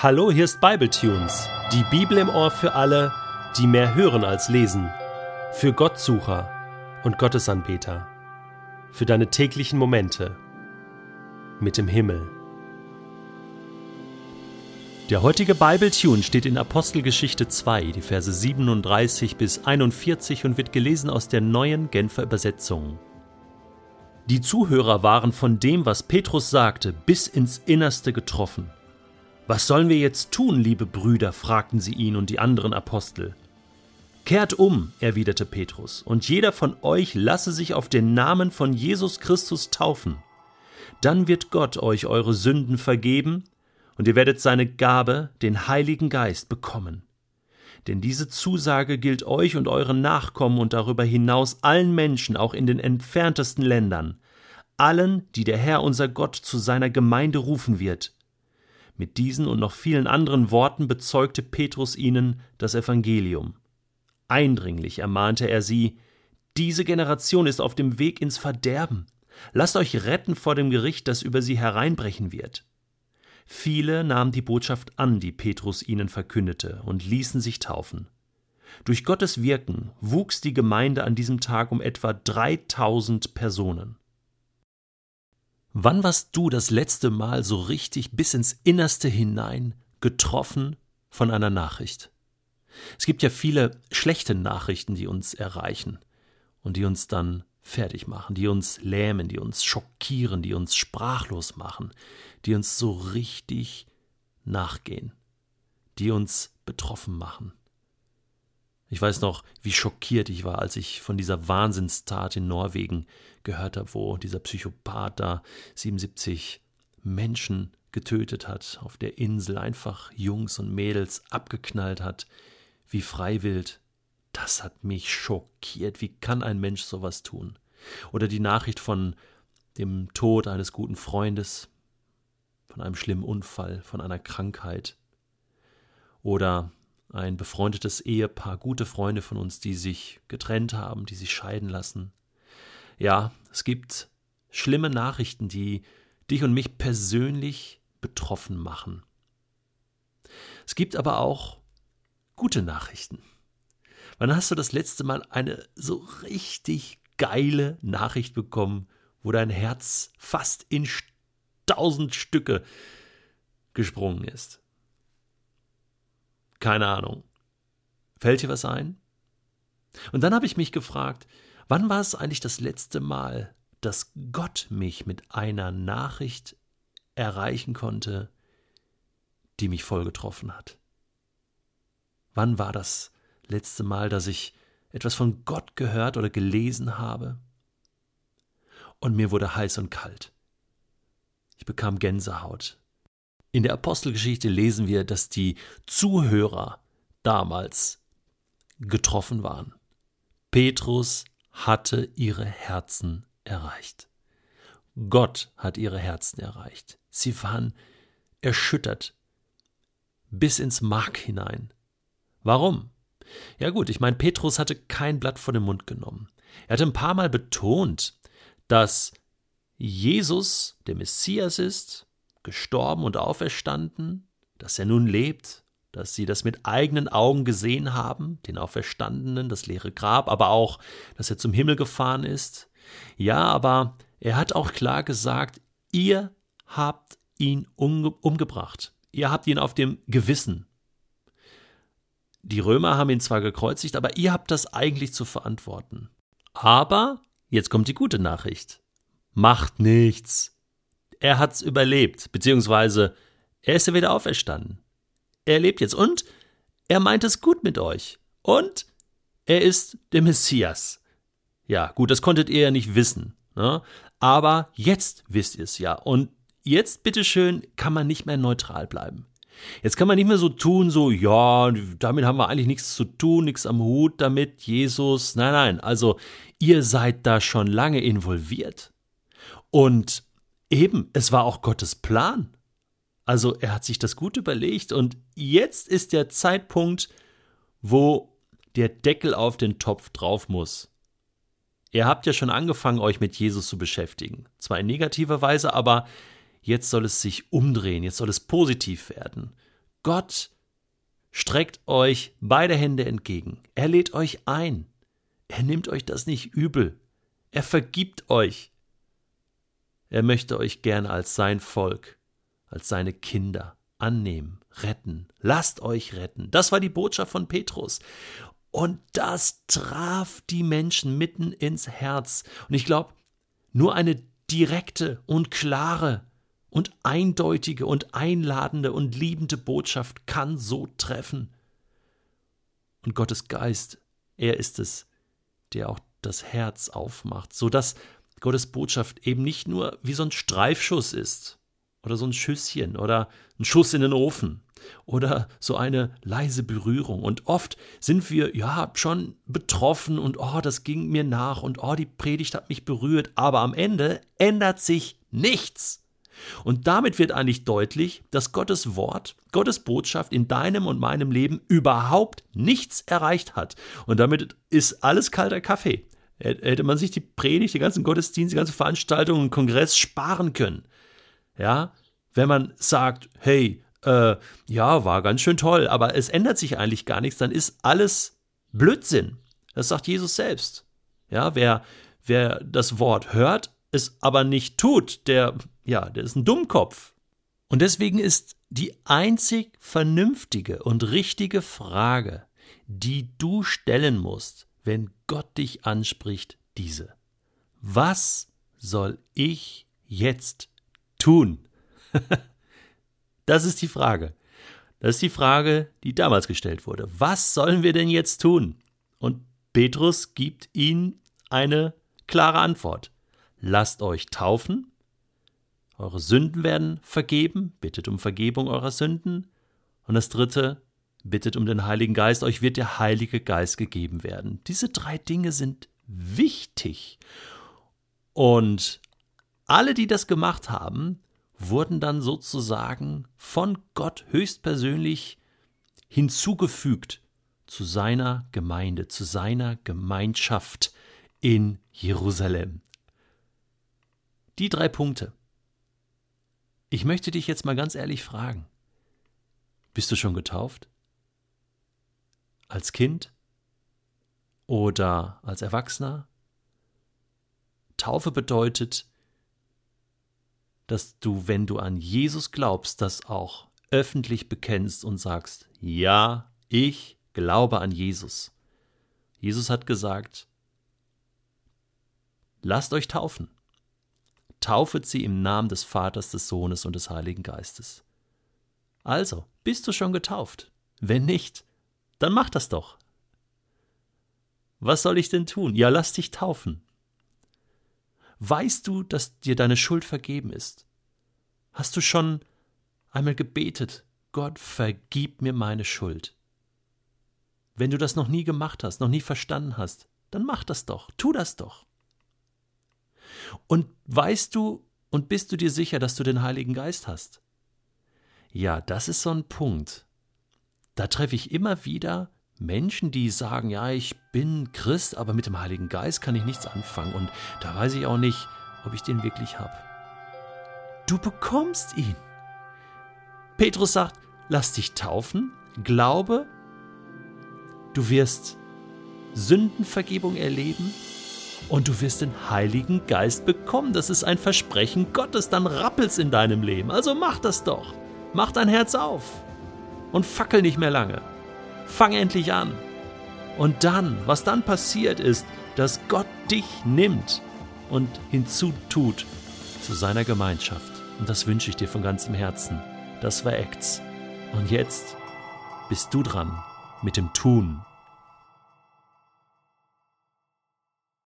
Hallo, hier ist Bibletunes, die Bibel im Ohr für alle, die mehr hören als lesen, für Gottsucher und Gottesanbeter, für deine täglichen Momente mit dem Himmel. Der heutige Bibletune steht in Apostelgeschichte 2, die Verse 37 bis 41 und wird gelesen aus der neuen Genfer Übersetzung. Die Zuhörer waren von dem, was Petrus sagte, bis ins Innerste getroffen. Was sollen wir jetzt tun, liebe Brüder? fragten sie ihn und die anderen Apostel. Kehrt um, erwiderte Petrus, und jeder von euch lasse sich auf den Namen von Jesus Christus taufen. Dann wird Gott euch eure Sünden vergeben, und ihr werdet seine Gabe, den Heiligen Geist, bekommen. Denn diese Zusage gilt euch und euren Nachkommen und darüber hinaus allen Menschen, auch in den entferntesten Ländern, allen, die der Herr unser Gott zu seiner Gemeinde rufen wird. Mit diesen und noch vielen anderen Worten bezeugte Petrus ihnen das Evangelium. Eindringlich ermahnte er sie, diese Generation ist auf dem Weg ins Verderben. Lasst euch retten vor dem Gericht, das über sie hereinbrechen wird. Viele nahmen die Botschaft an, die Petrus ihnen verkündete, und ließen sich taufen. Durch Gottes Wirken wuchs die Gemeinde an diesem Tag um etwa 3000 Personen. Wann warst du das letzte Mal so richtig bis ins Innerste hinein getroffen von einer Nachricht? Es gibt ja viele schlechte Nachrichten, die uns erreichen und die uns dann fertig machen, die uns lähmen, die uns schockieren, die uns sprachlos machen, die uns so richtig nachgehen, die uns betroffen machen. Ich weiß noch, wie schockiert ich war, als ich von dieser Wahnsinnstat in Norwegen gehört habe, wo dieser Psychopath da 77 Menschen getötet hat, auf der Insel einfach Jungs und Mädels abgeknallt hat, wie freiwillig. Das hat mich schockiert. Wie kann ein Mensch sowas tun? Oder die Nachricht von dem Tod eines guten Freundes, von einem schlimmen Unfall, von einer Krankheit. Oder ein befreundetes Ehepaar, gute Freunde von uns, die sich getrennt haben, die sich scheiden lassen. Ja, es gibt schlimme Nachrichten, die dich und mich persönlich betroffen machen. Es gibt aber auch gute Nachrichten. Wann hast du das letzte Mal eine so richtig geile Nachricht bekommen, wo dein Herz fast in tausend Stücke gesprungen ist? Keine Ahnung. Fällt dir was ein? Und dann habe ich mich gefragt, wann war es eigentlich das letzte Mal, dass Gott mich mit einer Nachricht erreichen konnte, die mich voll getroffen hat? Wann war das letzte Mal, dass ich etwas von Gott gehört oder gelesen habe? Und mir wurde heiß und kalt. Ich bekam Gänsehaut. In der Apostelgeschichte lesen wir, dass die Zuhörer damals getroffen waren. Petrus hatte ihre Herzen erreicht. Gott hat ihre Herzen erreicht. Sie waren erschüttert bis ins Mark hinein. Warum? Ja gut, ich meine, Petrus hatte kein Blatt vor den Mund genommen. Er hatte ein paar Mal betont, dass Jesus der Messias ist, gestorben und auferstanden, dass er nun lebt, dass sie das mit eigenen Augen gesehen haben, den Auferstandenen, das leere Grab, aber auch, dass er zum Himmel gefahren ist. Ja, aber er hat auch klar gesagt, ihr habt ihn umge umgebracht, ihr habt ihn auf dem Gewissen. Die Römer haben ihn zwar gekreuzigt, aber ihr habt das eigentlich zu verantworten. Aber, jetzt kommt die gute Nachricht. Macht nichts er hat's überlebt, beziehungsweise er ist ja wieder auferstanden. Er lebt jetzt und er meint es gut mit euch. Und er ist der Messias. Ja, gut, das konntet ihr ja nicht wissen. Ne? Aber jetzt wisst ihr es ja. Und jetzt, bitteschön, kann man nicht mehr neutral bleiben. Jetzt kann man nicht mehr so tun, so, ja, damit haben wir eigentlich nichts zu tun, nichts am Hut damit, Jesus. Nein, nein, also ihr seid da schon lange involviert. Und Eben, es war auch Gottes Plan. Also er hat sich das gut überlegt und jetzt ist der Zeitpunkt, wo der Deckel auf den Topf drauf muss. Ihr habt ja schon angefangen, euch mit Jesus zu beschäftigen. Zwar in negativer Weise, aber jetzt soll es sich umdrehen, jetzt soll es positiv werden. Gott streckt euch beide Hände entgegen. Er lädt euch ein. Er nimmt euch das nicht übel. Er vergibt euch. Er möchte euch gerne als sein Volk, als seine Kinder annehmen, retten. Lasst euch retten. Das war die Botschaft von Petrus. Und das traf die Menschen mitten ins Herz. Und ich glaube, nur eine direkte und klare und eindeutige und einladende und liebende Botschaft kann so treffen. Und Gottes Geist, er ist es, der auch das Herz aufmacht, so dass Gottes Botschaft eben nicht nur wie so ein Streifschuss ist oder so ein Schüsschen oder ein Schuss in den Ofen oder so eine leise Berührung. Und oft sind wir ja schon betroffen und oh, das ging mir nach und oh, die Predigt hat mich berührt, aber am Ende ändert sich nichts. Und damit wird eigentlich deutlich, dass Gottes Wort, Gottes Botschaft in deinem und meinem Leben überhaupt nichts erreicht hat. Und damit ist alles kalter Kaffee. Hätte man sich die Predigt, die ganzen Gottesdienste, die ganze Veranstaltung und Kongress sparen können. Ja, wenn man sagt, hey, äh, ja, war ganz schön toll, aber es ändert sich eigentlich gar nichts, dann ist alles Blödsinn. Das sagt Jesus selbst. Ja, wer, wer das Wort hört, es aber nicht tut, der ja, der ist ein Dummkopf. Und deswegen ist die einzig vernünftige und richtige Frage, die du stellen musst, wenn Gott dich anspricht, diese. Was soll ich jetzt tun? das ist die Frage. Das ist die Frage, die damals gestellt wurde. Was sollen wir denn jetzt tun? Und Petrus gibt ihnen eine klare Antwort. Lasst euch taufen eure Sünden werden vergeben, bittet um Vergebung eurer Sünden. Und das dritte, bittet um den Heiligen Geist, euch wird der Heilige Geist gegeben werden. Diese drei Dinge sind wichtig. Und alle, die das gemacht haben, wurden dann sozusagen von Gott höchstpersönlich hinzugefügt zu seiner Gemeinde, zu seiner Gemeinschaft in Jerusalem. Die drei Punkte. Ich möchte dich jetzt mal ganz ehrlich fragen. Bist du schon getauft? Als Kind? Oder als Erwachsener? Taufe bedeutet, dass du, wenn du an Jesus glaubst, das auch öffentlich bekennst und sagst, ja, ich glaube an Jesus. Jesus hat gesagt, lasst euch taufen taufet sie im Namen des Vaters, des Sohnes und des Heiligen Geistes. Also, bist du schon getauft? Wenn nicht, dann mach das doch. Was soll ich denn tun? Ja, lass dich taufen. Weißt du, dass dir deine Schuld vergeben ist? Hast du schon einmal gebetet, Gott, vergib mir meine Schuld? Wenn du das noch nie gemacht hast, noch nie verstanden hast, dann mach das doch, tu das doch. Und weißt du und bist du dir sicher, dass du den Heiligen Geist hast? Ja, das ist so ein Punkt. Da treffe ich immer wieder Menschen, die sagen, ja, ich bin Christ, aber mit dem Heiligen Geist kann ich nichts anfangen und da weiß ich auch nicht, ob ich den wirklich habe. Du bekommst ihn. Petrus sagt, lass dich taufen, glaube, du wirst Sündenvergebung erleben und du wirst den Heiligen Geist bekommen. Das ist ein Versprechen Gottes, dann rappelt's in deinem Leben. Also mach das doch. Mach dein Herz auf und fackel nicht mehr lange. Fang endlich an. Und dann, was dann passiert ist, dass Gott dich nimmt und hinzutut zu seiner Gemeinschaft. Und das wünsche ich dir von ganzem Herzen. Das war Acts. Und jetzt bist du dran mit dem Tun.